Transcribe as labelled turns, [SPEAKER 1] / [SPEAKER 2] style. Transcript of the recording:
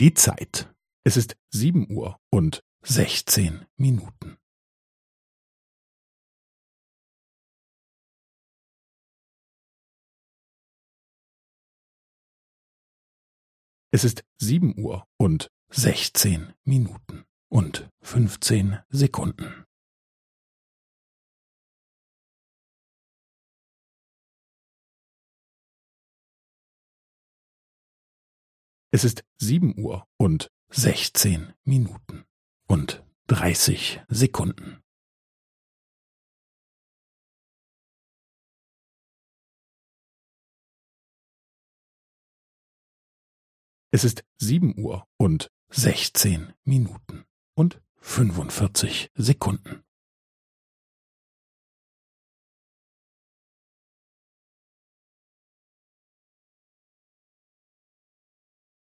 [SPEAKER 1] Die Zeit. Es ist sieben Uhr und sechzehn Minuten. Es ist sieben Uhr und sechzehn Minuten und fünfzehn Sekunden. Es ist sieben Uhr und sechzehn Minuten und dreißig Sekunden. Es ist sieben Uhr und sechzehn Minuten und fünfundvierzig Sekunden.